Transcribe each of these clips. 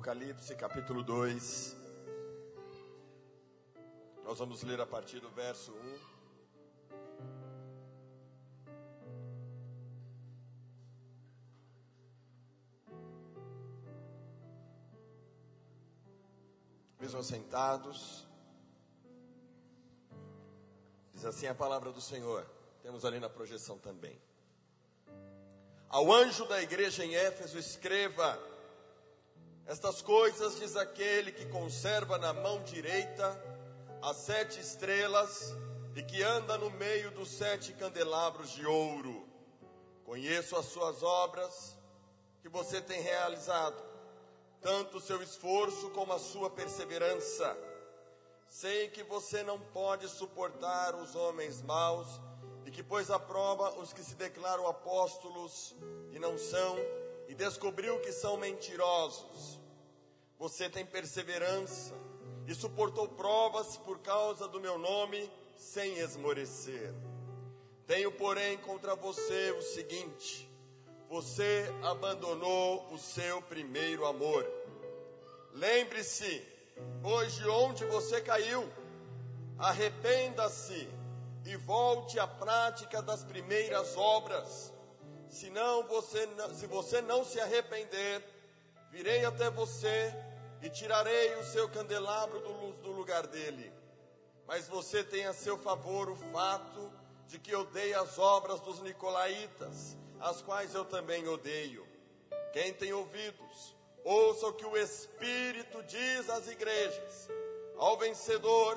Apocalipse capítulo 2. Nós vamos ler a partir do verso 1. Mesmo sentados. Diz assim a palavra do Senhor. Temos ali na projeção também. Ao anjo da igreja em Éfeso, escreva: Estas coisas diz aquele que conserva na mão direita as sete estrelas e que anda no meio dos sete candelabros de ouro. Conheço as suas obras que você tem realizado, tanto o seu esforço como a sua perseverança. Sei que você não pode suportar os homens maus e que pôs à prova os que se declaram apóstolos e não são, e descobriu que são mentirosos. Você tem perseverança e suportou provas por causa do meu nome sem esmorecer. Tenho, porém, contra você o seguinte: você abandonou o seu primeiro amor. Lembre-se, hoje onde você caiu, arrependa-se e volte à prática das primeiras obras. Senão você, se você não se arrepender, virei até você e tirarei o seu candelabro do, do lugar dele. Mas você tem a seu favor o fato de que odeia as obras dos nicolaítas, as quais eu também odeio. Quem tem ouvidos, ouça o que o Espírito diz às igrejas. Ao vencedor,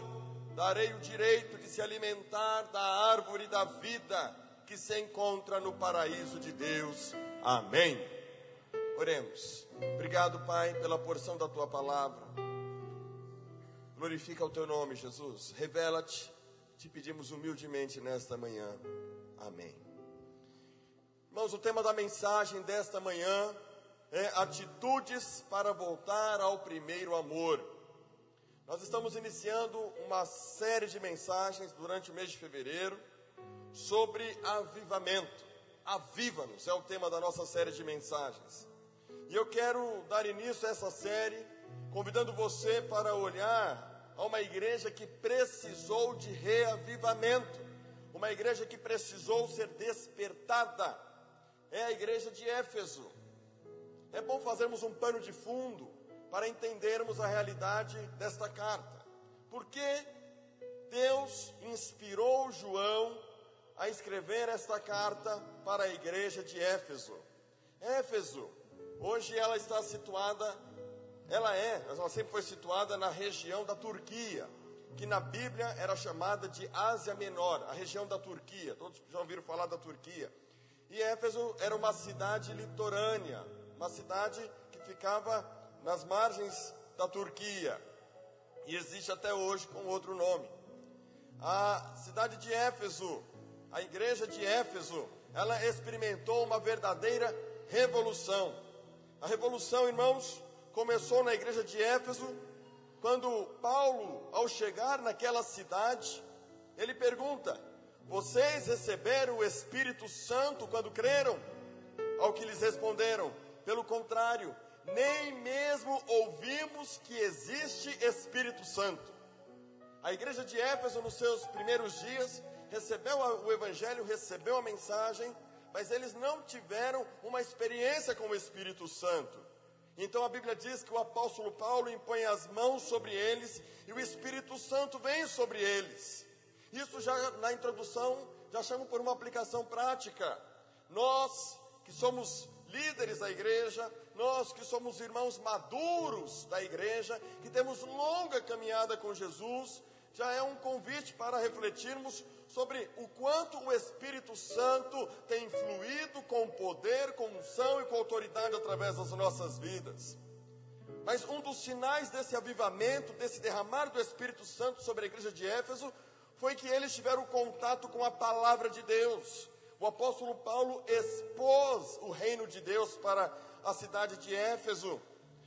darei o direito de se alimentar da árvore da vida que se encontra no paraíso de Deus. Amém. Oremos. Obrigado, Pai, pela porção da tua palavra. Glorifica o teu nome, Jesus. Revela-te. Te pedimos humildemente nesta manhã. Amém. Irmãos, o tema da mensagem desta manhã é atitudes para voltar ao primeiro amor. Nós estamos iniciando uma série de mensagens durante o mês de fevereiro sobre avivamento. Aviva-nos é o tema da nossa série de mensagens. E eu quero dar início a essa série convidando você para olhar a uma igreja que precisou de reavivamento, uma igreja que precisou ser despertada. É a igreja de Éfeso. É bom fazermos um pano de fundo para entendermos a realidade desta carta. Porque Deus inspirou João a escrever esta carta para a igreja de Éfeso. Éfeso Hoje ela está situada, ela é, ela sempre foi situada na região da Turquia, que na Bíblia era chamada de Ásia Menor, a região da Turquia. Todos já ouviram falar da Turquia. E Éfeso era uma cidade litorânea, uma cidade que ficava nas margens da Turquia. E existe até hoje com outro nome. A cidade de Éfeso, a igreja de Éfeso, ela experimentou uma verdadeira revolução. A revolução, irmãos, começou na igreja de Éfeso, quando Paulo, ao chegar naquela cidade, ele pergunta: Vocês receberam o Espírito Santo quando creram? Ao que lhes responderam: Pelo contrário, nem mesmo ouvimos que existe Espírito Santo. A igreja de Éfeso, nos seus primeiros dias, recebeu o Evangelho, recebeu a mensagem, mas eles não tiveram uma experiência com o Espírito Santo. Então a Bíblia diz que o apóstolo Paulo impõe as mãos sobre eles e o Espírito Santo vem sobre eles. Isso já na introdução já chamo por uma aplicação prática. Nós que somos líderes da igreja, nós que somos irmãos maduros da igreja, que temos longa caminhada com Jesus, já é um convite para refletirmos sobre o quanto o Espírito Santo tem fluído com poder, com unção e com autoridade através das nossas vidas. Mas um dos sinais desse avivamento, desse derramar do Espírito Santo sobre a igreja de Éfeso, foi que eles tiveram contato com a palavra de Deus. O apóstolo Paulo expôs o reino de Deus para a cidade de Éfeso,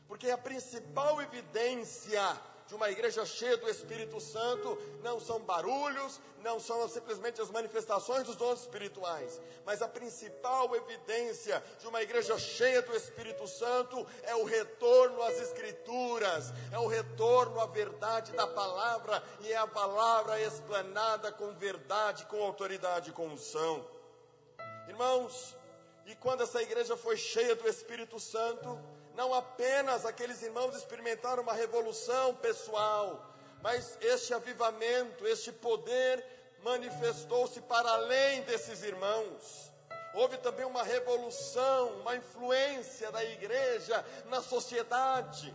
porque a principal evidência de uma igreja cheia do Espírito Santo não são barulhos, não são simplesmente as manifestações dos dons espirituais, mas a principal evidência de uma igreja cheia do Espírito Santo é o retorno às Escrituras, é o retorno à verdade da palavra e é a palavra explanada com verdade, com autoridade, com unção. Irmãos, e quando essa igreja foi cheia do Espírito Santo, não apenas aqueles irmãos experimentaram uma revolução pessoal, mas este avivamento, este poder manifestou-se para além desses irmãos. Houve também uma revolução, uma influência da igreja na sociedade.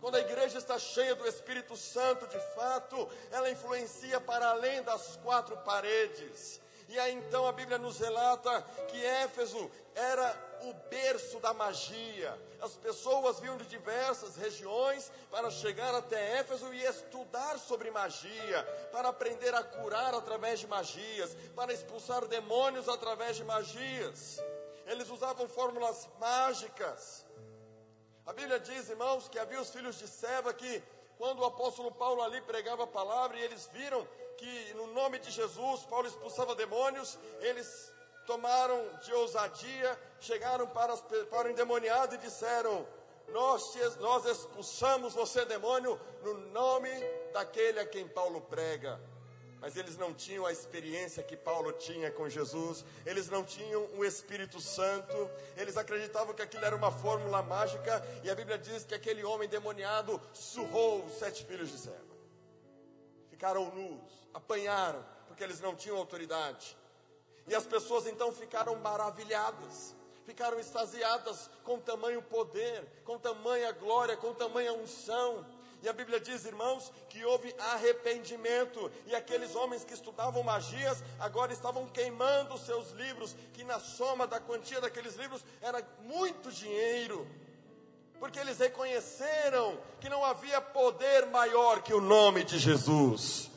Quando a igreja está cheia do Espírito Santo, de fato, ela influencia para além das quatro paredes. E aí então a Bíblia nos relata que Éfeso era o berço da magia. As pessoas vinham de diversas regiões para chegar até Éfeso e estudar sobre magia, para aprender a curar através de magias, para expulsar demônios através de magias. Eles usavam fórmulas mágicas. A Bíblia diz, irmãos, que havia os filhos de Seva que, quando o apóstolo Paulo ali pregava a palavra e eles viram que no nome de Jesus Paulo expulsava demônios, eles tomaram de ousadia, chegaram para, para o endemoniado e disseram: nós, nós expulsamos você, demônio, no nome daquele a quem Paulo prega. Mas eles não tinham a experiência que Paulo tinha com Jesus, eles não tinham o Espírito Santo, eles acreditavam que aquilo era uma fórmula mágica, e a Bíblia diz que aquele homem demoniado surrou os sete filhos de Seba. Ficaram nus, apanharam, porque eles não tinham autoridade. E as pessoas então ficaram maravilhadas, ficaram extasiadas com tamanho poder, com tamanha glória, com tamanha unção. E a Bíblia diz, irmãos, que houve arrependimento, e aqueles homens que estudavam magias agora estavam queimando seus livros, que na soma da quantia daqueles livros era muito dinheiro, porque eles reconheceram que não havia poder maior que o nome de Jesus.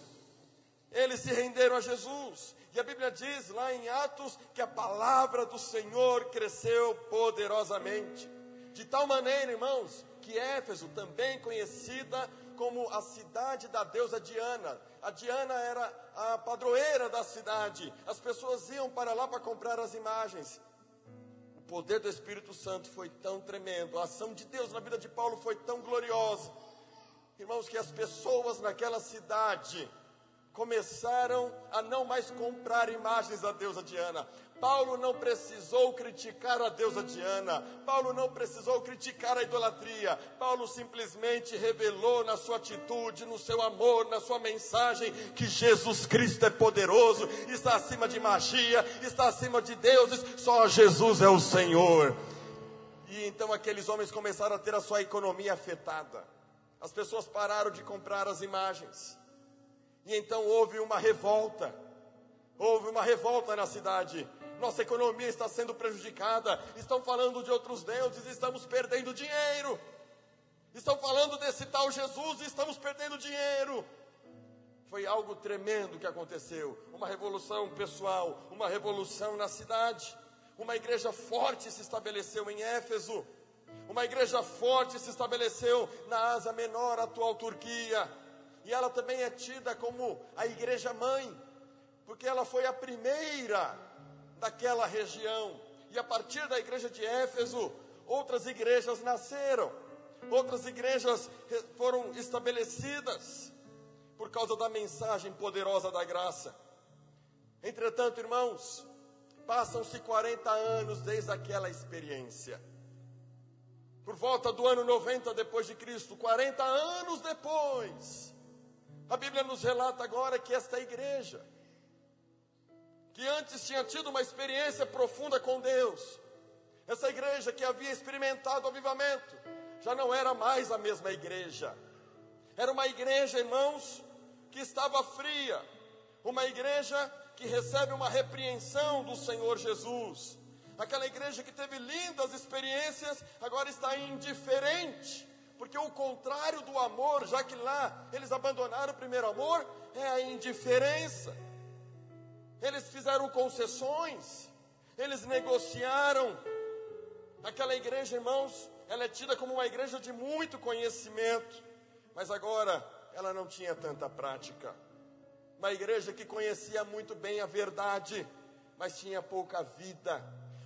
Eles se renderam a Jesus. E a Bíblia diz lá em Atos que a palavra do Senhor cresceu poderosamente. De tal maneira, irmãos, que Éfeso, também conhecida como a cidade da deusa Diana, a Diana era a padroeira da cidade, as pessoas iam para lá para comprar as imagens. O poder do Espírito Santo foi tão tremendo, a ação de Deus na vida de Paulo foi tão gloriosa, irmãos, que as pessoas naquela cidade, começaram a não mais comprar imagens da deusa Diana. Paulo não precisou criticar a deusa Diana, Paulo não precisou criticar a idolatria, Paulo simplesmente revelou na sua atitude, no seu amor, na sua mensagem, que Jesus Cristo é poderoso, está acima de magia, está acima de deuses, só Jesus é o Senhor. E então aqueles homens começaram a ter a sua economia afetada, as pessoas pararam de comprar as imagens e então houve uma revolta. Houve uma revolta na cidade. Nossa economia está sendo prejudicada. Estão falando de outros deuses, estamos perdendo dinheiro. Estão falando desse tal Jesus e estamos perdendo dinheiro. Foi algo tremendo que aconteceu. Uma revolução pessoal, uma revolução na cidade. Uma igreja forte se estabeleceu em Éfeso. Uma igreja forte se estabeleceu na Asa Menor, atual Turquia e ela também é tida como a igreja mãe, porque ela foi a primeira daquela região. E a partir da igreja de Éfeso, outras igrejas nasceram, outras igrejas foram estabelecidas por causa da mensagem poderosa da graça. Entretanto, irmãos, passam-se 40 anos desde aquela experiência. Por volta do ano 90 depois de Cristo, 40 anos depois, a Bíblia nos relata agora que esta igreja, que antes tinha tido uma experiência profunda com Deus, essa igreja que havia experimentado o avivamento, já não era mais a mesma igreja. Era uma igreja, irmãos, que estava fria, uma igreja que recebe uma repreensão do Senhor Jesus. Aquela igreja que teve lindas experiências, agora está indiferente porque o contrário do amor, já que lá eles abandonaram o primeiro amor, é a indiferença. Eles fizeram concessões, eles negociaram. Aquela igreja, irmãos, ela é tida como uma igreja de muito conhecimento, mas agora ela não tinha tanta prática. Uma igreja que conhecia muito bem a verdade, mas tinha pouca vida.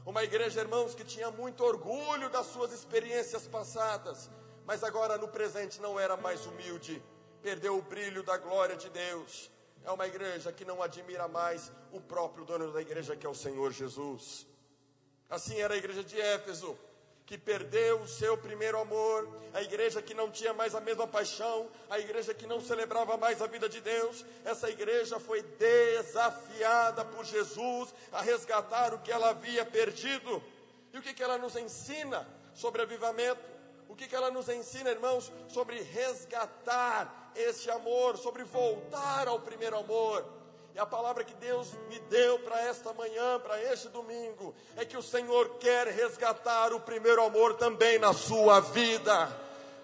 Uma igreja, irmãos, que tinha muito orgulho das suas experiências passadas, mas agora no presente não era mais humilde, perdeu o brilho da glória de Deus. É uma igreja que não admira mais o próprio dono da igreja, que é o Senhor Jesus. Assim era a igreja de Éfeso que perdeu o seu primeiro amor, a igreja que não tinha mais a mesma paixão, a igreja que não celebrava mais a vida de Deus, essa igreja foi desafiada por Jesus a resgatar o que ela havia perdido. E o que, que ela nos ensina sobre avivamento? O que, que ela nos ensina, irmãos, sobre resgatar esse amor, sobre voltar ao primeiro amor? E a palavra que Deus me deu para esta manhã, para este domingo, é que o Senhor quer resgatar o primeiro amor também na sua vida.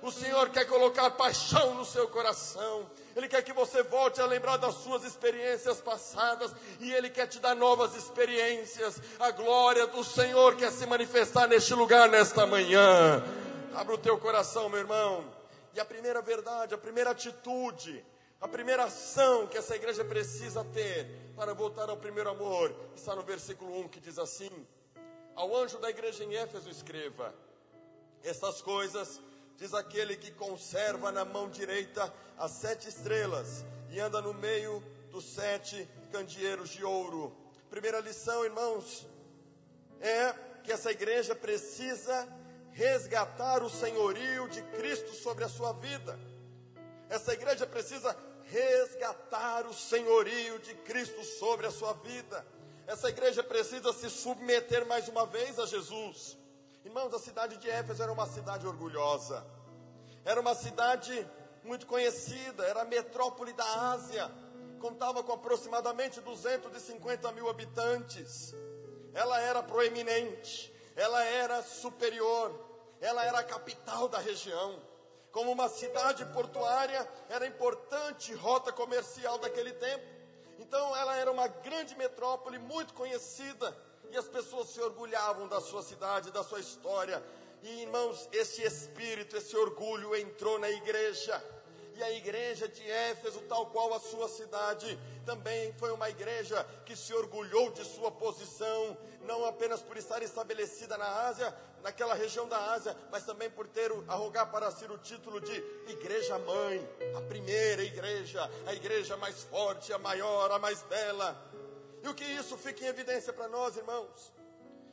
O Senhor quer colocar paixão no seu coração. Ele quer que você volte a lembrar das suas experiências passadas e Ele quer te dar novas experiências. A glória do Senhor quer se manifestar neste lugar nesta manhã. Abra o teu coração, meu irmão. E a primeira verdade, a primeira atitude a primeira ação que essa igreja precisa ter para voltar ao primeiro amor está no versículo 1 que diz assim: Ao anjo da igreja em Éfeso escreva: Estas coisas diz aquele que conserva na mão direita as sete estrelas e anda no meio dos sete candeeiros de ouro. Primeira lição, irmãos, é que essa igreja precisa resgatar o senhorio de Cristo sobre a sua vida. Essa igreja precisa resgatar o senhorio de Cristo sobre a sua vida. Essa igreja precisa se submeter mais uma vez a Jesus. Irmãos, a cidade de Éfeso era uma cidade orgulhosa, era uma cidade muito conhecida, era a metrópole da Ásia, contava com aproximadamente 250 mil habitantes. Ela era proeminente, ela era superior, ela era a capital da região como uma cidade portuária, era importante rota comercial daquele tempo. Então ela era uma grande metrópole muito conhecida e as pessoas se orgulhavam da sua cidade, da sua história. E irmãos, esse espírito, esse orgulho entrou na igreja. E a igreja de Éfeso, tal qual a sua cidade, também foi uma igreja que se orgulhou de sua posição, não apenas por estar estabelecida na Ásia, naquela região da Ásia, mas também por ter arrogar para si o título de igreja mãe, a primeira igreja, a igreja mais forte, a maior, a mais bela. E o que isso fica em evidência para nós, irmãos?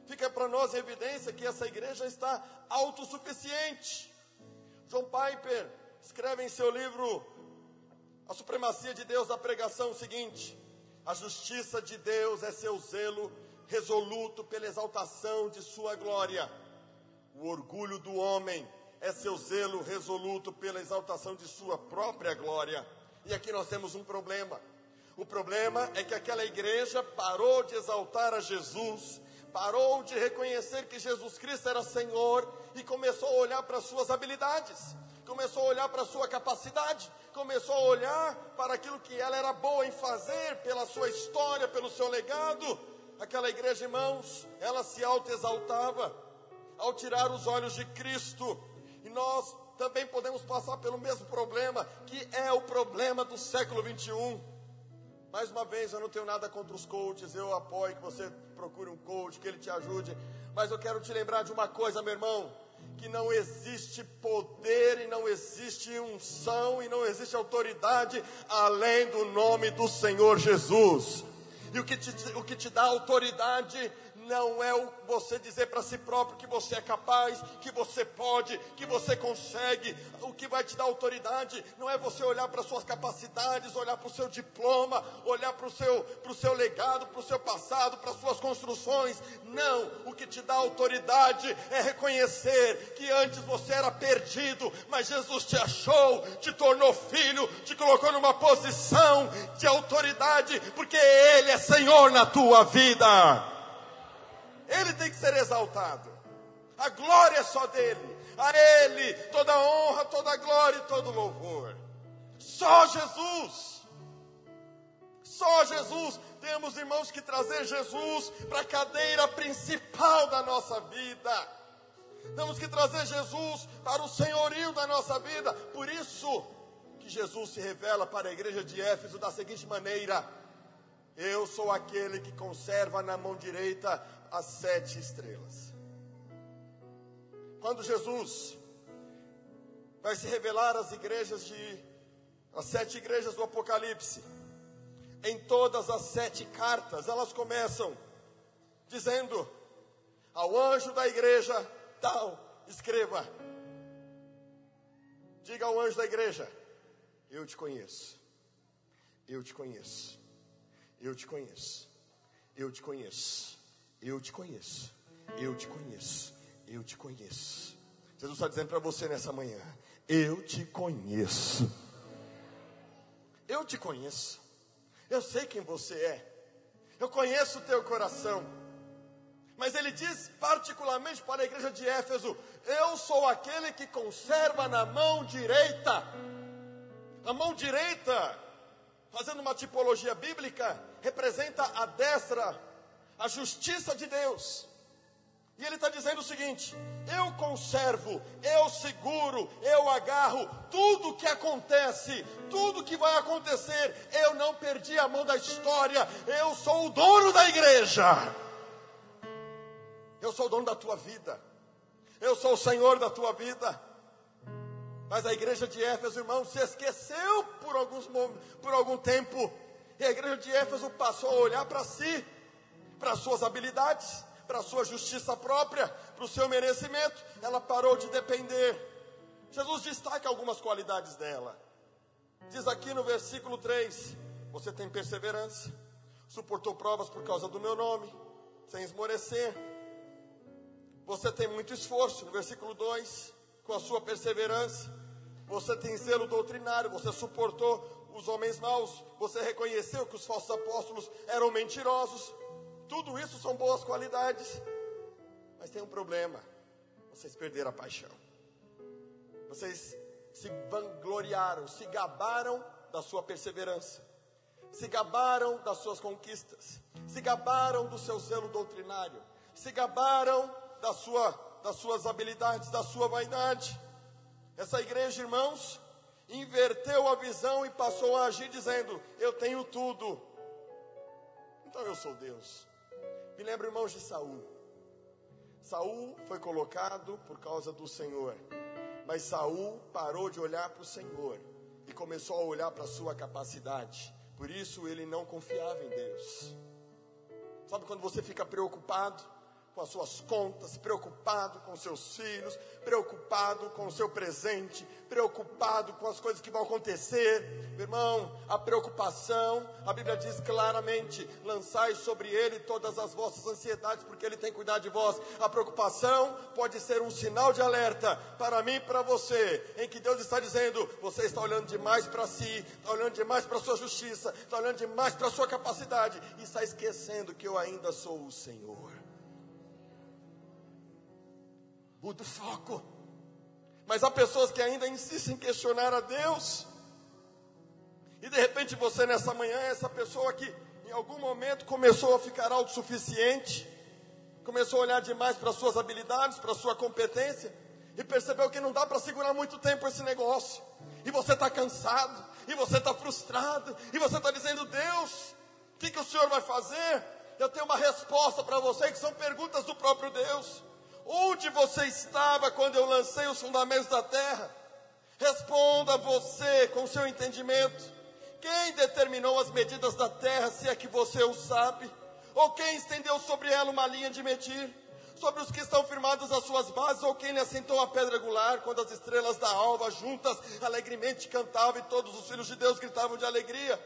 Fica para nós em evidência que essa igreja está autossuficiente. John Piper escreve em seu livro A Supremacia de Deus da Pregação o seguinte: A justiça de Deus é seu zelo resoluto pela exaltação de sua glória. O orgulho do homem é seu zelo resoluto pela exaltação de sua própria glória. E aqui nós temos um problema. O problema é que aquela igreja parou de exaltar a Jesus, parou de reconhecer que Jesus Cristo era Senhor e começou a olhar para suas habilidades começou a olhar para sua capacidade, começou a olhar para aquilo que ela era boa em fazer, pela sua história, pelo seu legado. Aquela igreja, irmãos, ela se auto-exaltava ao tirar os olhos de Cristo. E nós também podemos passar pelo mesmo problema, que é o problema do século 21. Mais uma vez, eu não tenho nada contra os coaches, eu apoio que você procure um coach, que ele te ajude. Mas eu quero te lembrar de uma coisa, meu irmão que não existe poder e não existe unção e não existe autoridade além do nome do Senhor Jesus. E o que te, o que te dá autoridade não é o você dizer para si próprio que você é capaz, que você pode, que você consegue. O que vai te dar autoridade não é você olhar para suas capacidades, olhar para o seu diploma, olhar para o seu, seu legado, para o seu passado, para suas construções. Não, o que te dá autoridade é reconhecer que antes você era perdido, mas Jesus te achou, te tornou filho, te colocou numa posição de autoridade, porque Ele é Senhor na tua vida. Ele tem que ser exaltado. A glória é só dele. A Ele toda honra, toda glória e todo louvor. Só Jesus. Só Jesus. Temos, irmãos, que trazer Jesus para a cadeira principal da nossa vida. Temos que trazer Jesus para o senhorio da nossa vida. Por isso que Jesus se revela para a igreja de Éfeso da seguinte maneira: Eu sou aquele que conserva na mão direita as sete estrelas. Quando Jesus vai se revelar às igrejas de as sete igrejas do Apocalipse, em todas as sete cartas, elas começam dizendo ao anjo da igreja tal, escreva. Diga ao anjo da igreja: Eu te conheço. Eu te conheço. Eu te conheço. Eu te conheço. Eu te conheço. Eu te conheço. Eu te conheço. Jesus está dizendo para você nessa manhã: Eu te conheço. Eu te conheço. Eu sei quem você é. Eu conheço o teu coração. Mas ele diz particularmente para a igreja de Éfeso: Eu sou aquele que conserva na mão direita. A mão direita, fazendo uma tipologia bíblica, representa a destra, a justiça de Deus. E ele está dizendo o seguinte: eu conservo, eu seguro, eu agarro tudo que acontece, tudo que vai acontecer. Eu não perdi a mão da história, eu sou o dono da igreja. Eu sou o dono da tua vida. Eu sou o Senhor da tua vida. Mas a igreja de Éfeso, irmão, se esqueceu por, alguns, por algum tempo. E a igreja de Éfeso passou a olhar para si, para suas habilidades, para sua justiça própria, para o seu merecimento. Ela parou de depender. Jesus destaca algumas qualidades dela. Diz aqui no versículo 3: Você tem perseverança, suportou provas por causa do meu nome, sem esmorecer você tem muito esforço, no versículo 2, com a sua perseverança. Você tem zelo doutrinário, você suportou os homens maus, você reconheceu que os falsos apóstolos eram mentirosos. Tudo isso são boas qualidades. Mas tem um problema: vocês perderam a paixão. Vocês se vangloriaram, se gabaram da sua perseverança, se gabaram das suas conquistas, se gabaram do seu zelo doutrinário, se gabaram da sua, das suas habilidades, da sua vaidade. Essa igreja, irmãos, inverteu a visão e passou a agir dizendo: Eu tenho tudo, então eu sou Deus. Me lembro, irmãos, de Saul. Saul foi colocado por causa do Senhor, mas Saul parou de olhar para o Senhor e começou a olhar para a sua capacidade. Por isso ele não confiava em Deus. Sabe quando você fica preocupado? Com as suas contas, preocupado com seus filhos, preocupado com o seu presente, preocupado com as coisas que vão acontecer. Meu irmão, a preocupação, a Bíblia diz claramente: lançai sobre ele todas as vossas ansiedades, porque ele tem cuidado de vós. A preocupação pode ser um sinal de alerta para mim e para você, em que Deus está dizendo: você está olhando demais para si, está olhando demais para a sua justiça, está olhando demais para a sua capacidade, e está esquecendo que eu ainda sou o Senhor muda o foco. Mas há pessoas que ainda insistem em questionar a Deus. E de repente você nessa manhã é essa pessoa que em algum momento começou a ficar autossuficiente, começou a olhar demais para suas habilidades, para sua competência, e percebeu que não dá para segurar muito tempo esse negócio. E você está cansado, e você está frustrado, e você está dizendo, Deus, o que, que o Senhor vai fazer? Eu tenho uma resposta para você, que são perguntas do próprio Deus. Onde você estava quando eu lancei os fundamentos da terra? Responda você com seu entendimento. Quem determinou as medidas da terra, se é que você o sabe? Ou quem estendeu sobre ela uma linha de medir? Sobre os que estão firmados às suas bases, ou quem lhe assentou a pedra regular, quando as estrelas da alva juntas alegremente cantavam e todos os filhos de Deus gritavam de alegria?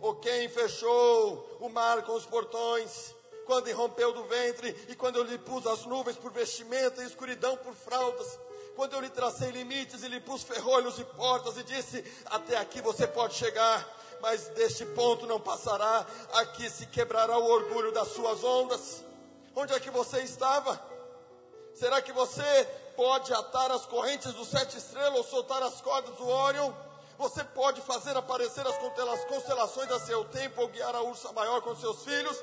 Ou quem fechou o mar com os portões? Quando irrompeu do ventre, e quando eu lhe pus as nuvens por vestimenta e escuridão por fraldas, quando eu lhe tracei limites e lhe pus ferrolhos e portas e disse: Até aqui você pode chegar, mas deste ponto não passará, aqui se quebrará o orgulho das suas ondas. Onde é que você estava? Será que você pode atar as correntes dos sete estrelas ou soltar as cordas do Órion? Você pode fazer aparecer as constelações a seu tempo ou guiar a ursa maior com seus filhos?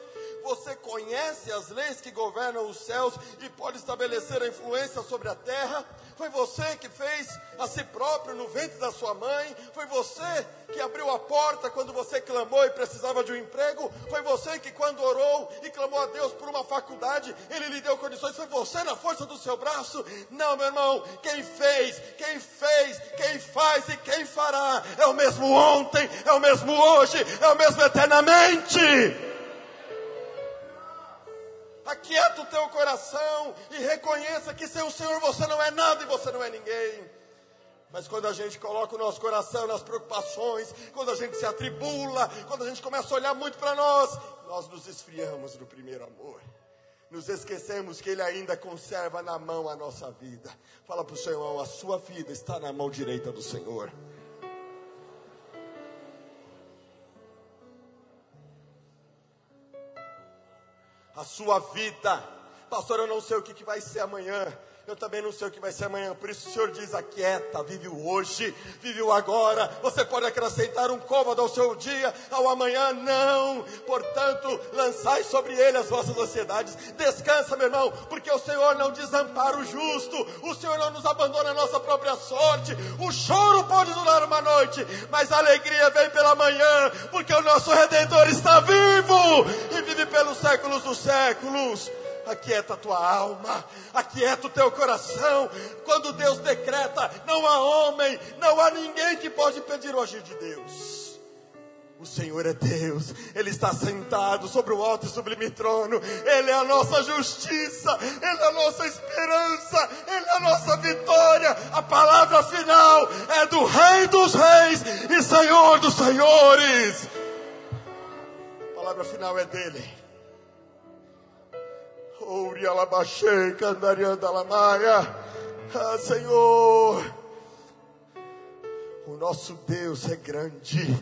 Você conhece as leis que governam os céus e pode estabelecer a influência sobre a terra? Foi você que fez a si próprio no ventre da sua mãe? Foi você que abriu a porta quando você clamou e precisava de um emprego? Foi você que, quando orou e clamou a Deus por uma faculdade, Ele lhe deu condições? Foi você na força do seu braço? Não, meu irmão. Quem fez, quem fez, quem faz e quem fará é o mesmo ontem, é o mesmo hoje, é o mesmo eternamente. Aquieta o teu coração e reconheça que sem o Senhor você não é nada e você não é ninguém. Mas quando a gente coloca o nosso coração nas preocupações, quando a gente se atribula, quando a gente começa a olhar muito para nós, nós nos esfriamos do primeiro amor. Nos esquecemos que Ele ainda conserva na mão a nossa vida. Fala para o irmão: a sua vida está na mão direita do Senhor. A sua vida. Pastor, eu não sei o que, que vai ser amanhã. Eu também não sei o que vai ser amanhã. Por isso o Senhor diz: aquieta, vive o hoje, vive o agora. Você pode acrescentar um côvado ao seu dia, ao amanhã, não. Portanto, lançai sobre ele as vossas ansiedades. Descansa, meu irmão, porque o Senhor não desampara o justo. O Senhor não nos abandona a nossa própria sorte. O choro pode durar uma noite, mas a alegria vem pela manhã, porque o nosso Redentor está vivo e vive pelos séculos dos séculos aquieta a tua alma, aquieta o teu coração. Quando Deus decreta, não há homem, não há ninguém que pode pedir o agir de Deus. O Senhor é Deus, Ele está sentado sobre o alto e sublime trono, Ele é a nossa justiça, Ele é a nossa esperança, Ele é a nossa vitória. A palavra final é do Rei dos Reis e Senhor dos Senhores. A palavra final é dele. Ouri alabachei, candarianda alamaia. Ah, Senhor, o nosso Deus é grande.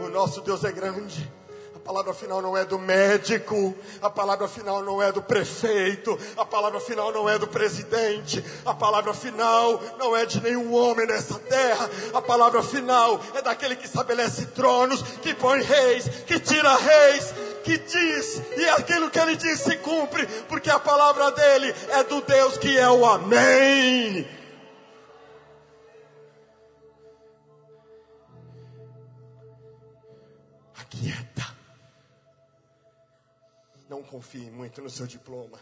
O nosso Deus é grande. A palavra final não é do médico, a palavra final não é do prefeito, a palavra final não é do presidente, a palavra final não é de nenhum homem nessa terra, a palavra final é daquele que estabelece tronos, que põe reis, que tira reis, que diz, e aquilo que ele diz se cumpre, porque a palavra dele é do Deus que é o Amém. Aquieta. Não confie muito no seu diploma.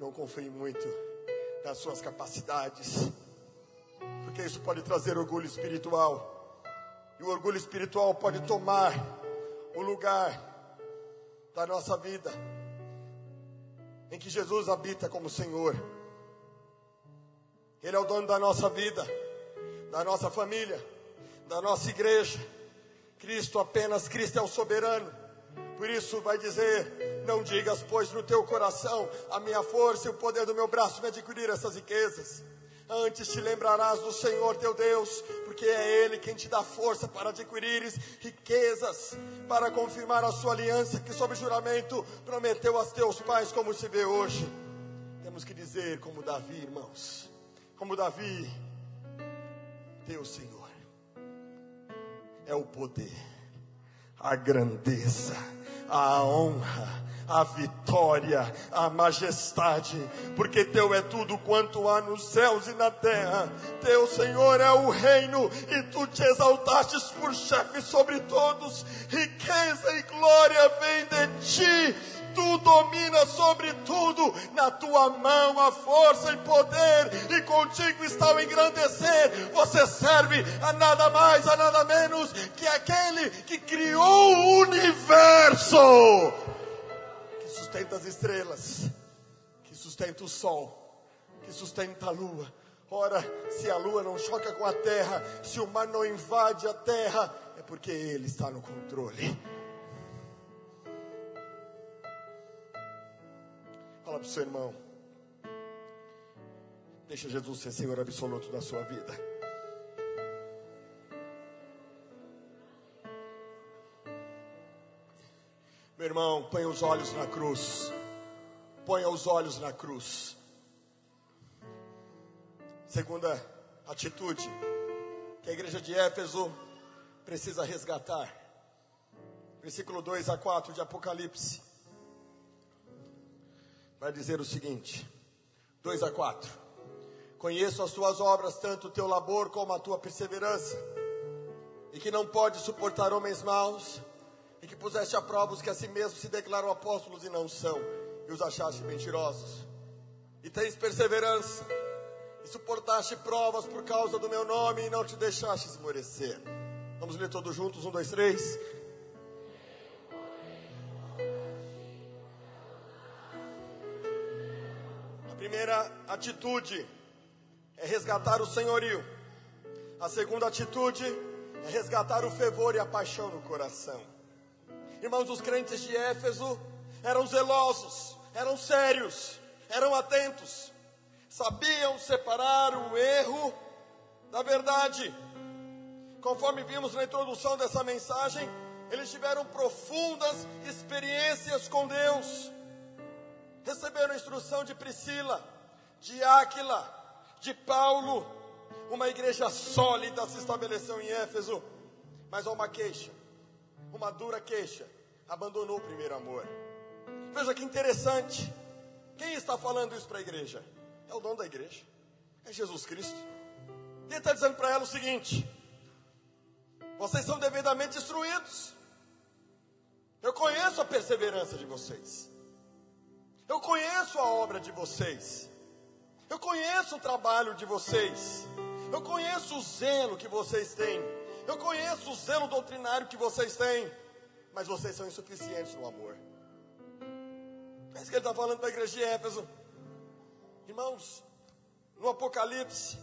Não confie muito nas suas capacidades. Porque isso pode trazer orgulho espiritual. E o orgulho espiritual pode tomar o lugar da nossa vida em que Jesus habita como Senhor. Ele é o dono da nossa vida, da nossa família, da nossa igreja. Cristo apenas, Cristo é o soberano. Por isso vai dizer: Não digas, pois, no teu coração, a minha força e o poder do meu braço me adquirir essas riquezas. Antes te lembrarás do Senhor teu Deus, porque é Ele quem te dá força para adquirires riquezas, para confirmar a sua aliança que, sob juramento, prometeu aos teus pais, como se vê hoje. Temos que dizer, como Davi, irmãos, como Davi, Deus Senhor, é o poder, a grandeza, a honra, a vitória, a majestade, porque teu é tudo quanto há nos céus e na terra. Teu Senhor é o reino e tu te exaltastes por chefe sobre todos. Riqueza e glória vem de ti tu dominas sobre tudo, na tua mão a força e poder, e contigo está o engrandecer. Você serve a nada mais, a nada menos que aquele que criou o universo sustenta as estrelas, que sustenta o sol, que sustenta a lua. Ora, se a lua não choca com a terra, se o mar não invade a terra, é porque Ele está no controle. Fala para o seu irmão. Deixa Jesus ser Senhor absoluto da sua vida. Meu irmão, ponha os olhos na cruz. Ponha os olhos na cruz. Segunda atitude que a igreja de Éfeso precisa resgatar. versículo 2 a 4 de Apocalipse, vai dizer o seguinte: 2 a 4. Conheço as tuas obras, tanto o teu labor como a tua perseverança, e que não pode suportar homens maus, e que puseste a prova os que a si mesmos se declaram apóstolos e não são, e os achaste mentirosos. E tens perseverança, e suportaste provas por causa do meu nome, e não te deixaste esmorecer. Vamos ler todos juntos, um, dois, três. A primeira atitude é resgatar o senhorio. A segunda atitude é resgatar o fervor e a paixão no coração. Irmãos, os crentes de Éfeso eram zelosos, eram sérios, eram atentos, sabiam separar o erro da verdade. Conforme vimos na introdução dessa mensagem, eles tiveram profundas experiências com Deus. Receberam a instrução de Priscila, de Áquila, de Paulo. Uma igreja sólida se estabeleceu em Éfeso, mas há uma queixa, uma dura queixa. Abandonou o primeiro amor. Veja que interessante. Quem está falando isso para a igreja? É o dono da igreja, é Jesus Cristo. Ele está dizendo para ela o seguinte: vocês são devidamente instruídos. Eu conheço a perseverança de vocês. Eu conheço a obra de vocês. Eu conheço o trabalho de vocês. Eu conheço o zelo que vocês têm. Eu conheço o zelo doutrinário que vocês têm. Mas vocês são insuficientes no amor. É isso que ele está falando para a igreja de Éfeso. Irmãos, no Apocalipse,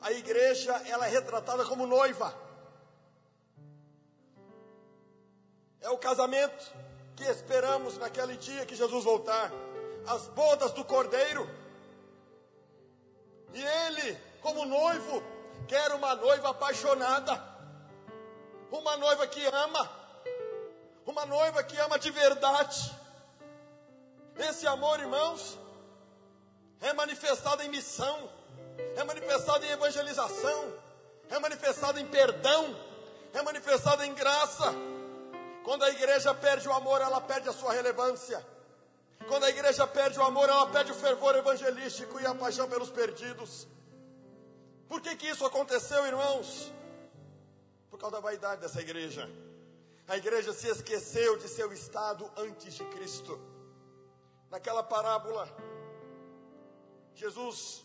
a igreja ela é retratada como noiva. É o casamento que esperamos naquele dia que Jesus voltar. As bodas do cordeiro. E ele, como noivo, quer uma noiva apaixonada. Uma noiva que ama. Uma noiva que ama de verdade. Esse amor, irmãos, é manifestado em missão, é manifestado em evangelização, é manifestado em perdão, é manifestado em graça. Quando a igreja perde o amor, ela perde a sua relevância. Quando a igreja perde o amor, ela perde o fervor evangelístico e a paixão pelos perdidos. Por que que isso aconteceu, irmãos? Por causa da vaidade dessa igreja. A igreja se esqueceu de seu estado antes de Cristo. Naquela parábola, Jesus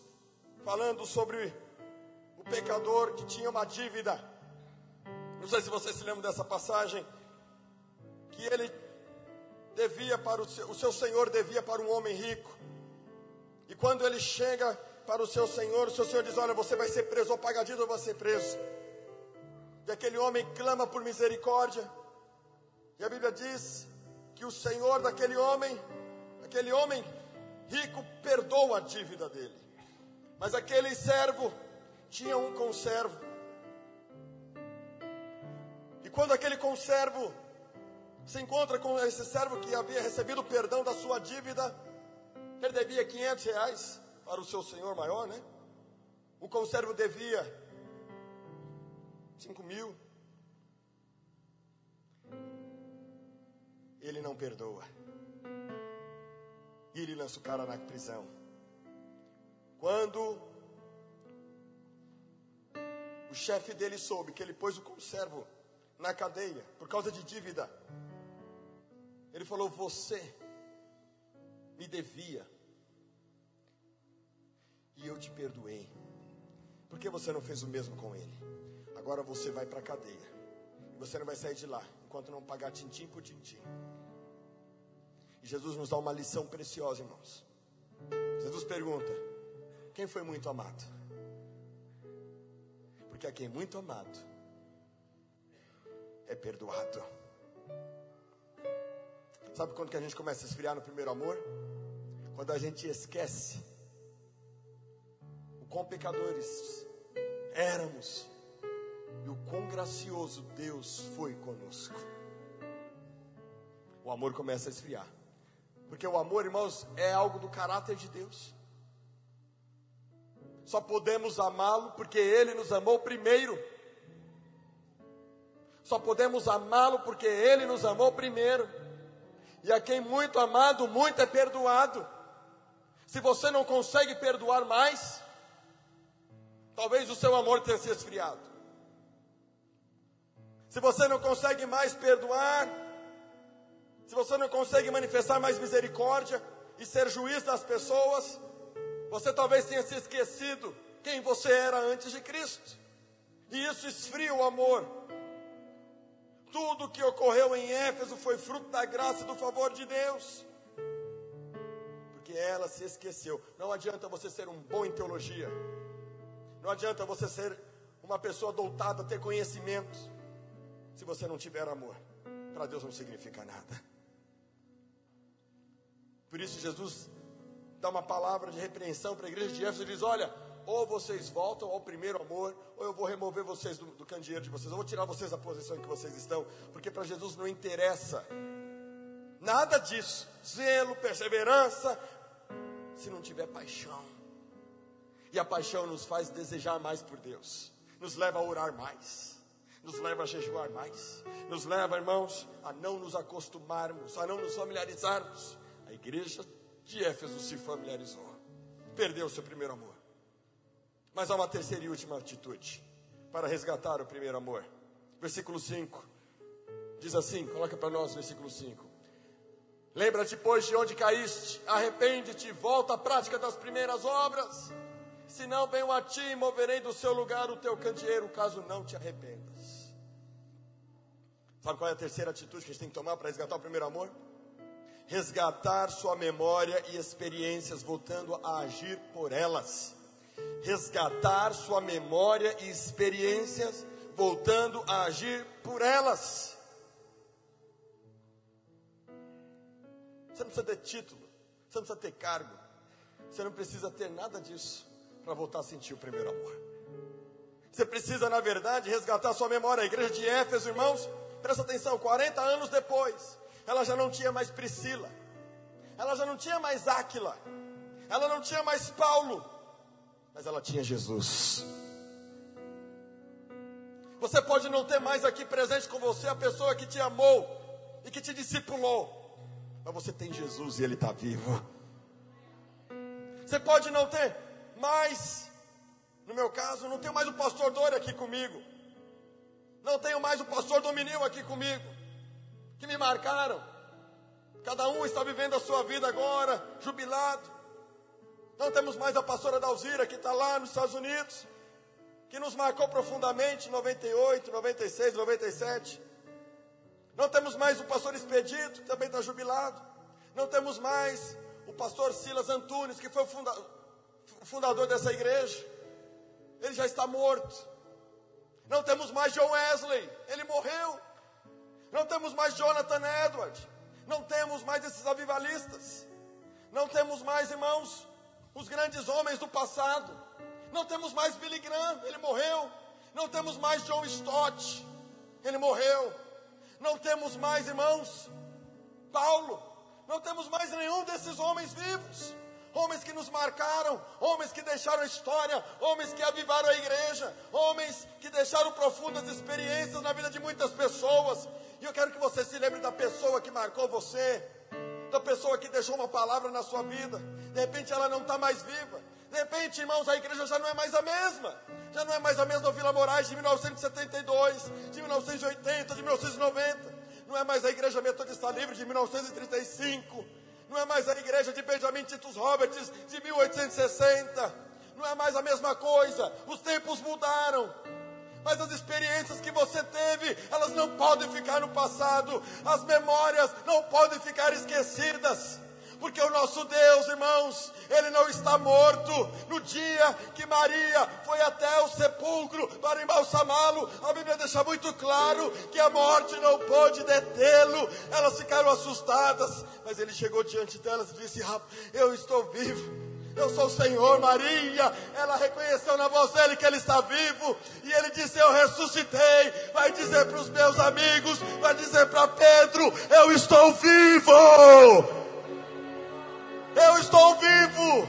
falando sobre o pecador que tinha uma dívida. Não sei se você se lembra dessa passagem que ele devia para o seu, o seu senhor devia para um homem rico. E quando ele chega para o seu senhor, o seu senhor diz: Olha, você vai ser preso, ou pagadinho ou vai ser preso. E aquele homem clama por misericórdia. E a Bíblia diz que o senhor daquele homem, aquele homem rico, perdoa a dívida dele. Mas aquele servo tinha um conservo. E quando aquele conservo se encontra com esse servo que havia recebido o perdão da sua dívida. Ele devia 500 reais para o seu senhor maior, né? O conservo devia 5 mil. Ele não perdoa. E ele lança o cara na prisão. Quando o chefe dele soube que ele pôs o conservo na cadeia por causa de dívida, ele falou: Você me devia e eu te perdoei. Por que você não fez o mesmo com ele? Agora você vai para a cadeia. Você não vai sair de lá enquanto não pagar tintim por tintim. E Jesus nos dá uma lição preciosa, irmãos. Jesus pergunta: Quem foi muito amado? Porque a quem muito amado é perdoado. Sabe quando que a gente começa a esfriar no primeiro amor? Quando a gente esquece o quão pecadores éramos e o quão gracioso Deus foi conosco. O amor começa a esfriar. Porque o amor, irmãos, é algo do caráter de Deus. Só podemos amá-lo porque ele nos amou primeiro. Só podemos amá-lo porque ele nos amou primeiro. E a quem muito amado, muito é perdoado. Se você não consegue perdoar mais, talvez o seu amor tenha se esfriado. Se você não consegue mais perdoar, se você não consegue manifestar mais misericórdia e ser juiz das pessoas, você talvez tenha se esquecido quem você era antes de Cristo. E isso esfria o amor. Tudo que ocorreu em Éfeso foi fruto da graça e do favor de Deus. Porque ela se esqueceu. Não adianta você ser um bom em teologia. Não adianta você ser uma pessoa doutada, ter conhecimento. Se você não tiver amor, para Deus não significa nada. Por isso Jesus dá uma palavra de repreensão para a igreja de Éfeso e diz: Olha, ou vocês voltam ao primeiro amor, ou eu vou remover vocês do, do candeeiro de vocês, eu vou tirar vocês da posição em que vocês estão, porque para Jesus não interessa nada disso, zelo, perseverança, se não tiver paixão. E a paixão nos faz desejar mais por Deus, nos leva a orar mais, nos leva a jejuar mais, nos leva, irmãos, a não nos acostumarmos, a não nos familiarizarmos a igreja de Éfeso se familiarizou, perdeu seu primeiro amor. Mas há uma terceira e última atitude para resgatar o primeiro amor. Versículo 5 diz assim: coloca para nós, versículo 5. Lembra-te, pois, de onde caíste, arrepende-te, volta à prática das primeiras obras. Se não venho a ti moverei do seu lugar o teu candeeiro, caso não te arrependas. Sabe qual é a terceira atitude que a gente tem que tomar para resgatar o primeiro amor? resgatar sua memória e experiências, voltando a agir por elas. Resgatar sua memória e experiências, voltando a agir por elas. Você não precisa ter título, você não precisa ter cargo, você não precisa ter nada disso para voltar a sentir o primeiro amor. Você precisa, na verdade, resgatar sua memória. A igreja de Éfeso, irmãos, presta atenção, 40 anos depois, ela já não tinha mais Priscila, ela já não tinha mais Áquila, ela não tinha mais Paulo, mas ela tinha Jesus. Você pode não ter mais aqui presente com você a pessoa que te amou e que te discipulou, mas você tem Jesus e Ele está vivo. Você pode não ter mais, no meu caso, não tenho mais o pastor Dori aqui comigo, não tenho mais o pastor Dominil aqui comigo, que me marcaram. Cada um está vivendo a sua vida agora, jubilado. Não temos mais a pastora Dalzira, que está lá nos Estados Unidos, que nos marcou profundamente em 98, 96, 97. Não temos mais o pastor Expedito, que também está jubilado. Não temos mais o pastor Silas Antunes, que foi o, funda fundador dessa igreja. Ele já está morto. Não temos mais John Wesley, ele morreu. Não temos mais Jonathan Edwards. Não temos mais esses avivalistas. Não temos mais, irmãos, os grandes homens do passado. Não temos mais Billy Graham, ele morreu. Não temos mais John Stott, ele morreu. Não temos mais, irmãos, Paulo. Não temos mais nenhum desses homens vivos. Homens que nos marcaram, homens que deixaram história, homens que avivaram a igreja, homens que deixaram profundas experiências na vida de muitas pessoas. E eu quero que você se lembre da pessoa que marcou você, da pessoa que deixou uma palavra na sua vida. De repente ela não está mais viva. De repente, irmãos, a igreja já não é mais a mesma. Já não é mais a mesma Vila Moraes de 1972, de 1980, de 1990. Não é mais a igreja metodista livre de 1935. Não é mais a igreja de Benjamin Titus Roberts de 1860. Não é mais a mesma coisa. Os tempos mudaram mas as experiências que você teve, elas não podem ficar no passado, as memórias não podem ficar esquecidas. Porque o nosso Deus, irmãos, Ele não está morto. No dia que Maria foi até o sepulcro para embalsamá-lo, a Bíblia deixa muito claro que a morte não pôde detê-lo. Elas ficaram assustadas, mas Ele chegou diante delas e disse: Eu estou vivo eu sou o Senhor, Maria. Ela reconheceu na voz dele que ele está vivo. E ele disse: Eu ressuscitei. Vai dizer para os meus amigos, vai dizer para Pedro: Eu estou vivo. Eu estou vivo.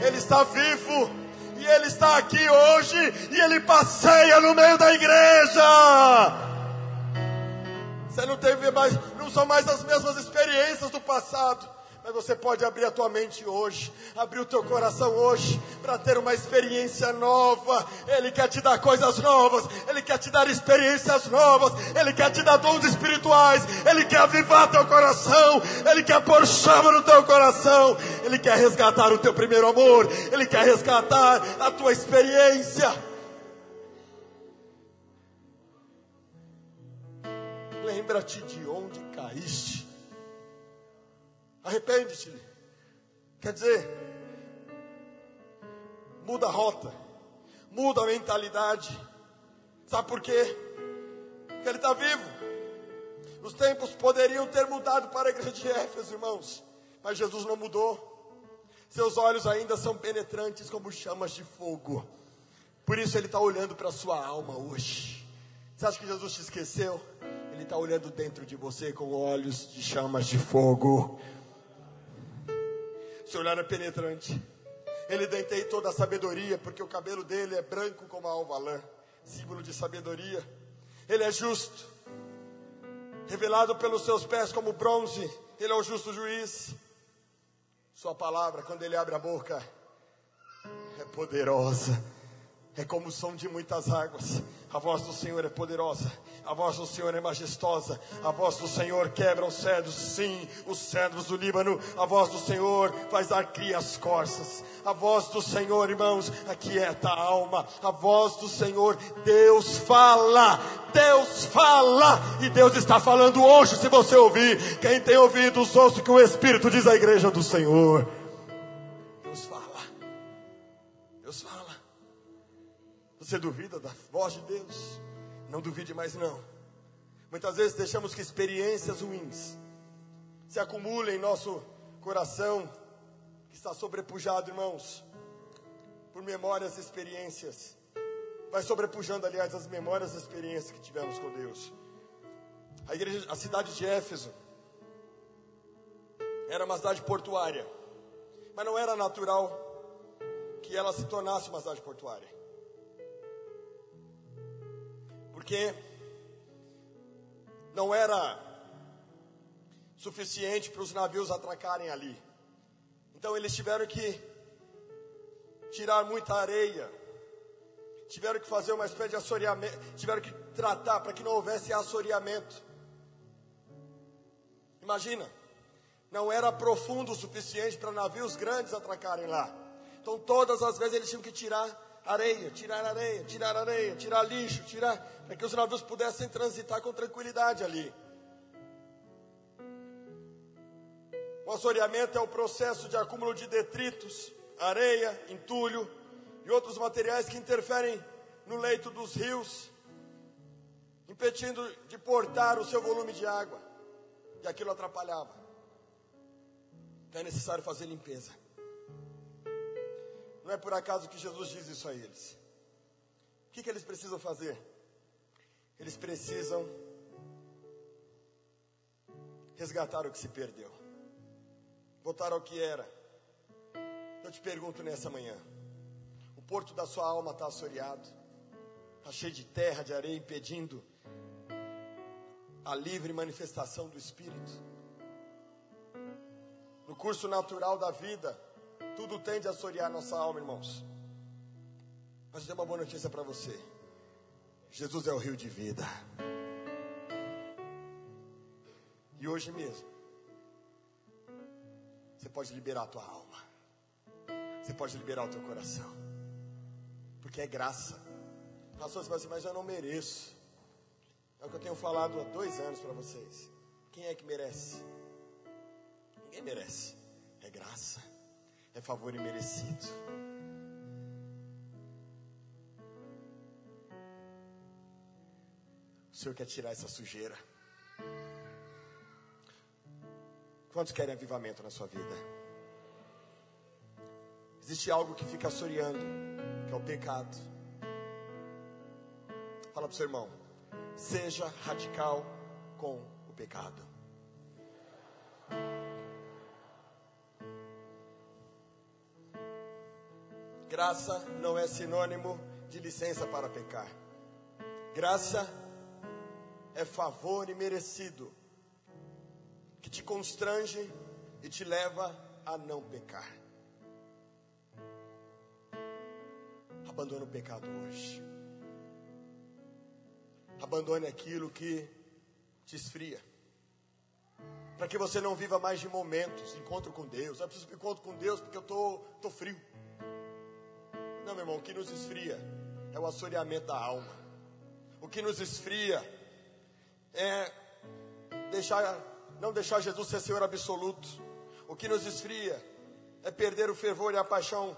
Ele está vivo. E ele está aqui hoje. E ele passeia no meio da igreja. Você não teve mais, não são mais as mesmas experiências do passado. Mas você pode abrir a tua mente hoje, abrir o teu coração hoje, para ter uma experiência nova. Ele quer te dar coisas novas, Ele quer te dar experiências novas, Ele quer te dar dons espirituais, Ele quer avivar teu coração, Ele quer pôr chama no teu coração, Ele quer resgatar o teu primeiro amor, Ele quer resgatar a tua experiência. Lembra-te de onde caíste. Arrepende-te. Quer dizer, muda a rota, muda a mentalidade. Sabe por quê? Porque ele está vivo. Os tempos poderiam ter mudado para a igreja de Éfeso, irmãos, mas Jesus não mudou. Seus olhos ainda são penetrantes como chamas de fogo. Por isso ele está olhando para a sua alma hoje. Você acha que Jesus te esqueceu? Ele está olhando dentro de você com olhos de chamas de fogo. Seu olhar é penetrante. Ele detém toda a sabedoria, porque o cabelo dele é branco como a alva lã, símbolo de sabedoria. Ele é justo, revelado pelos seus pés como bronze. Ele é o justo juiz. Sua palavra, quando ele abre a boca, é poderosa é como o som de muitas águas. A voz do Senhor é poderosa, a voz do Senhor é majestosa, a voz do Senhor quebra os cedros, sim, os cedros do Líbano. A voz do Senhor faz dar cria as corças. A voz do Senhor, irmãos, aquieta a alma. A voz do Senhor, Deus fala, Deus fala, e Deus está falando hoje. Se você ouvir, quem tem ouvido, ouça o que o Espírito diz à igreja do Senhor. Você duvida da voz de Deus? Não duvide mais não. Muitas vezes deixamos que experiências ruins se acumulem em nosso coração, que está sobrepujado, irmãos, por memórias e experiências. Vai sobrepujando, aliás, as memórias e experiências que tivemos com Deus. A igreja, a cidade de Éfeso era uma cidade portuária, mas não era natural que ela se tornasse uma cidade portuária. Porque não era suficiente para os navios atracarem ali. Então eles tiveram que tirar muita areia, tiveram que fazer uma espécie de assoreamento, tiveram que tratar para que não houvesse assoreamento. Imagina, não era profundo o suficiente para navios grandes atracarem lá. Então todas as vezes eles tinham que tirar areia, tirar areia, tirar areia, tirar lixo, tirar, para que os navios pudessem transitar com tranquilidade ali. O assoreamento é o processo de acúmulo de detritos, areia, entulho e outros materiais que interferem no leito dos rios, impedindo de portar o seu volume de água, e aquilo atrapalhava. Então é necessário fazer limpeza. Não é por acaso que Jesus diz isso a eles. O que, que eles precisam fazer? Eles precisam resgatar o que se perdeu, voltar ao que era. Eu te pergunto nessa manhã: o porto da sua alma está assoreado, está cheio de terra, de areia, impedindo a livre manifestação do Espírito. No curso natural da vida, tudo tende a assorear nossa alma, irmãos. Mas eu tenho uma boa notícia para você. Jesus é o rio de vida. E hoje mesmo, você pode liberar a tua alma. Você pode liberar o teu coração. Porque é graça. Pastor, você vai assim, mas eu não mereço. É o que eu tenho falado há dois anos para vocês. Quem é que merece? Ninguém merece. É graça é favor imerecido. O Senhor quer tirar essa sujeira. Quantos querem avivamento na sua vida? Existe algo que fica assoreando, que é o pecado. Fala para o seu irmão, seja radical com o pecado. Graça não é sinônimo de licença para pecar. Graça é favor imerecido, que te constrange e te leva a não pecar. Abandone o pecado hoje. Abandone aquilo que te esfria. Para que você não viva mais de momentos, encontro com Deus. Eu preciso de encontro com Deus porque eu estou tô, tô frio. Irmão, o que nos esfria é o assoreamento da alma. O que nos esfria é deixar, não deixar Jesus ser Senhor absoluto. O que nos esfria é perder o fervor e a paixão,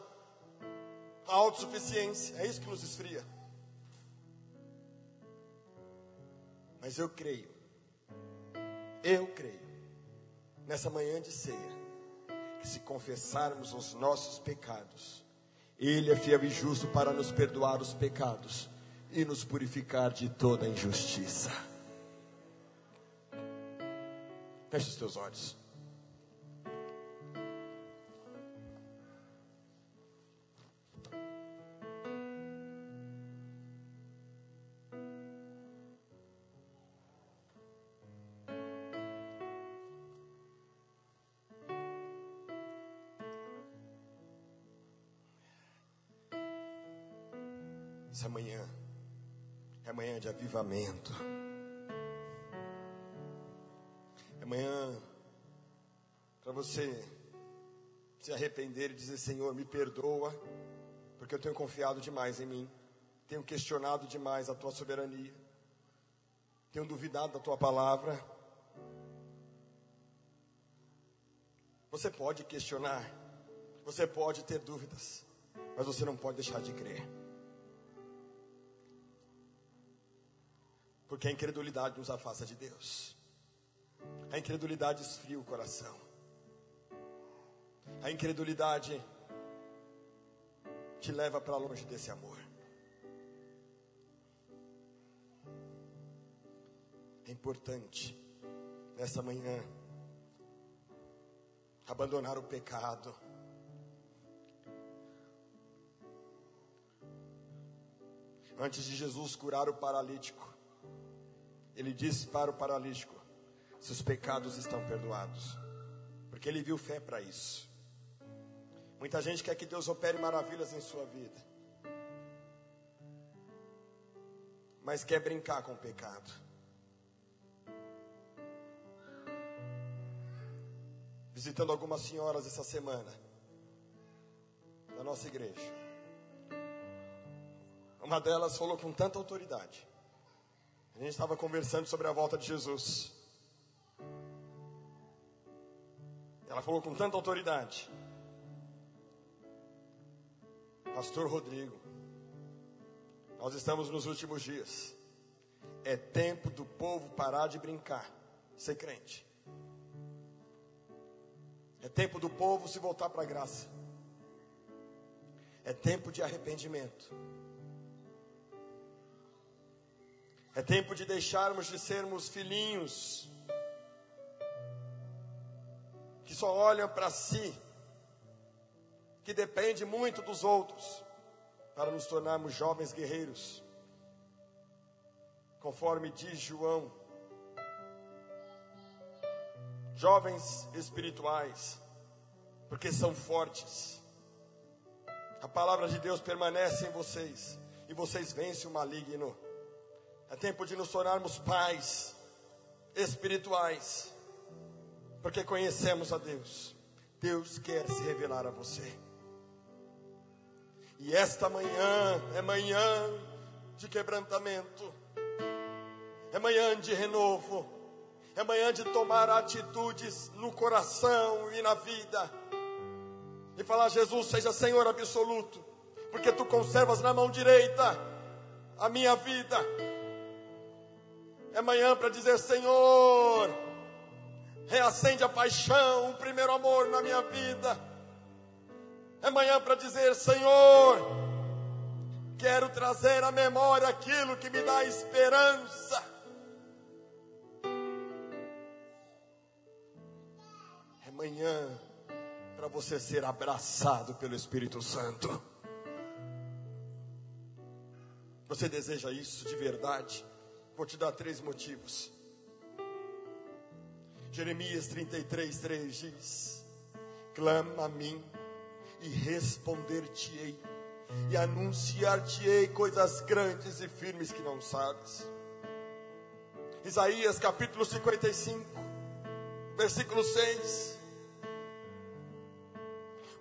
a autossuficiência. É isso que nos esfria. Mas eu creio, eu creio, nessa manhã de ceia, que se confessarmos os nossos pecados, Ele é fiel e justo para nos perdoar os pecados e nos purificar de toda injustiça. Feche os teus olhos. Avivamento. Amanhã, para você se arrepender e dizer: Senhor, me perdoa, porque eu tenho confiado demais em mim, tenho questionado demais a tua soberania, tenho duvidado da tua palavra. Você pode questionar, você pode ter dúvidas, mas você não pode deixar de crer. Porque a incredulidade nos afasta de Deus. A incredulidade esfria o coração. A incredulidade te leva para longe desse amor. É importante, nessa manhã, abandonar o pecado. Antes de Jesus curar o paralítico, ele disse para o paralítico: seus pecados estão perdoados. Porque ele viu fé para isso. Muita gente quer que Deus opere maravilhas em sua vida. Mas quer brincar com o pecado. Visitando algumas senhoras essa semana. Da nossa igreja. Uma delas falou com tanta autoridade. A gente estava conversando sobre a volta de Jesus. Ela falou com tanta autoridade. Pastor Rodrigo, nós estamos nos últimos dias. É tempo do povo parar de brincar, ser crente. É tempo do povo se voltar para a graça. É tempo de arrependimento. É tempo de deixarmos de sermos filhinhos que só olham para si, que depende muito dos outros, para nos tornarmos jovens guerreiros, conforme diz João, jovens espirituais, porque são fortes. A palavra de Deus permanece em vocês e vocês vencem o maligno. É tempo de nos tornarmos pais espirituais porque conhecemos a Deus. Deus quer se revelar a você. E esta manhã é manhã de quebrantamento, é manhã de renovo, é manhã de tomar atitudes no coração e na vida, e falar: Jesus, seja Senhor absoluto, porque tu conservas na mão direita a minha vida. É manhã para dizer: Senhor, reacende a paixão, o primeiro amor na minha vida. É manhã para dizer: Senhor, quero trazer à memória aquilo que me dá esperança. É manhã para você ser abraçado pelo Espírito Santo. Você deseja isso de verdade? Vou te dar três motivos. Jeremias 33, 3 diz: Clama a mim e responder-te-ei, e anunciar-te-ei coisas grandes e firmes que não sabes. Isaías capítulo 55, versículo 6.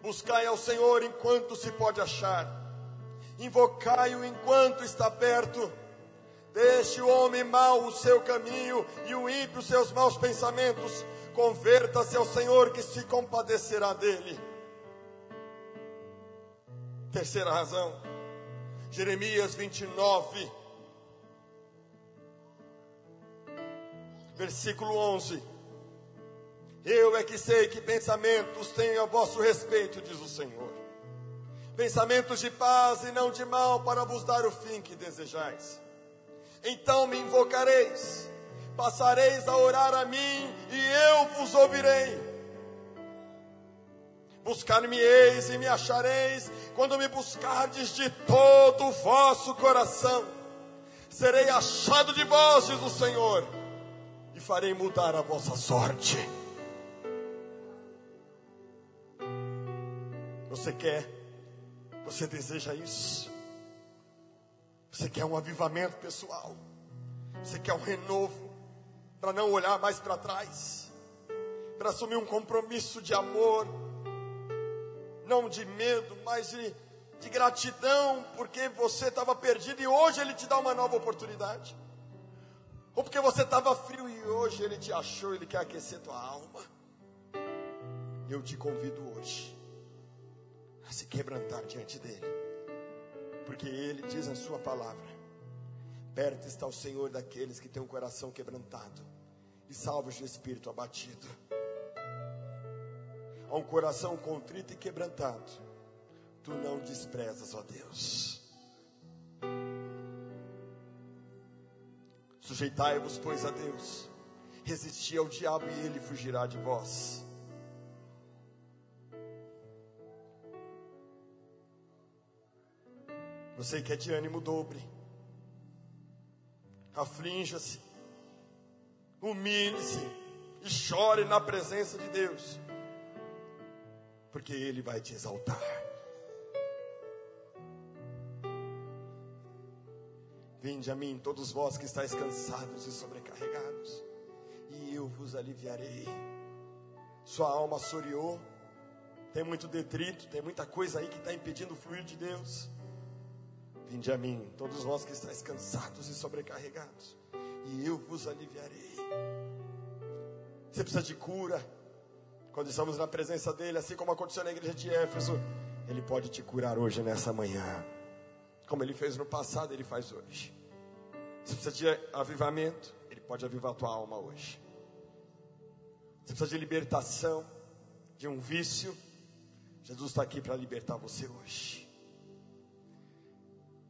Buscai ao Senhor enquanto se pode achar, invocai-o enquanto está perto. Deixe o homem mau o seu caminho e o ímpio os seus maus pensamentos. Converta-se ao Senhor que se compadecerá dele. Terceira razão, Jeremias 29, versículo 11. Eu é que sei que pensamentos tenho a vosso respeito, diz o Senhor. Pensamentos de paz e não de mal, para vos dar o fim que desejais. Então me invocareis, passareis a orar a mim, e eu vos ouvirei. Buscar-me-eis e me achareis, quando me buscardes de todo o vosso coração. Serei achado de vós, diz o Senhor, e farei mudar a vossa sorte. Você quer? Você deseja isso? Você quer um avivamento pessoal? Você quer um renovo para não olhar mais para trás? Para assumir um compromisso de amor, não de medo, mas de, de gratidão, porque você estava perdido e hoje Ele te dá uma nova oportunidade. Ou porque você estava frio e hoje Ele te achou, Ele quer aquecer tua alma. Eu te convido hoje a se quebrantar diante dele. Porque ele diz na sua palavra: Perto está o Senhor daqueles que têm o coração quebrantado e salvos de espírito abatido. A um coração contrito e quebrantado, tu não desprezas, ó Deus. Sujeitai-vos, pois, a Deus, resisti ao diabo e ele fugirá de vós. Você que é de ânimo dobre, aflinja-se, humilhe-se e chore na presença de Deus, porque Ele vai te exaltar. Vinde a mim, todos vós que estáis cansados e sobrecarregados, e eu vos aliviarei. Sua alma assoreou, tem muito detrito, tem muita coisa aí que está impedindo o fluir de Deus. Vinde a mim, todos vós que estáis cansados e sobrecarregados, e eu vos aliviarei. Você precisa de cura. Quando estamos na presença dele, assim como aconteceu na igreja de Éfeso, ele pode te curar hoje nessa manhã. Como ele fez no passado, ele faz hoje. Você precisa de avivamento, ele pode avivar a tua alma hoje. Você precisa de libertação de um vício, Jesus está aqui para libertar você hoje.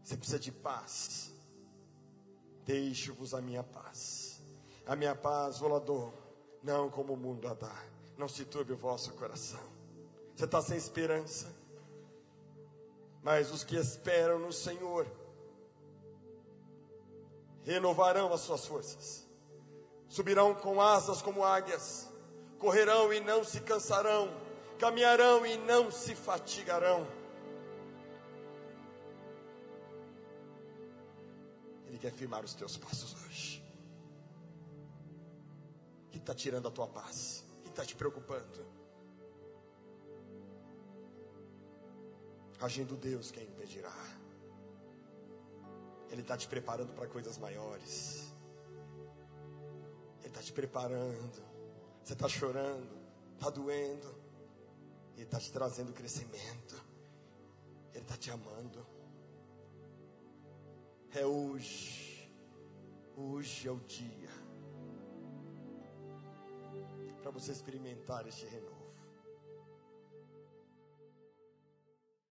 Você precisa de paz. Deixo-vos a minha paz. A minha paz vou lá não como o mundo a dá. Não se turbe o vosso coração. Você está sem esperança. Mas os que esperam no Senhor renovarão as suas forças. Subirão com asas como águias. Correrão e não se cansarão. Caminharão e não se fatigarão quer firmar os teus passos hoje. O que está tirando a tua paz? O que está te preocupando? Agindo Deus, quem impedirá? Ele está te preparando para coisas maiores. Ele está te preparando. Você está chorando, está doendo. Ele está te trazendo crescimento. Ele está te amando. É hoje. Hoje é o dia para você experimentar este renovo.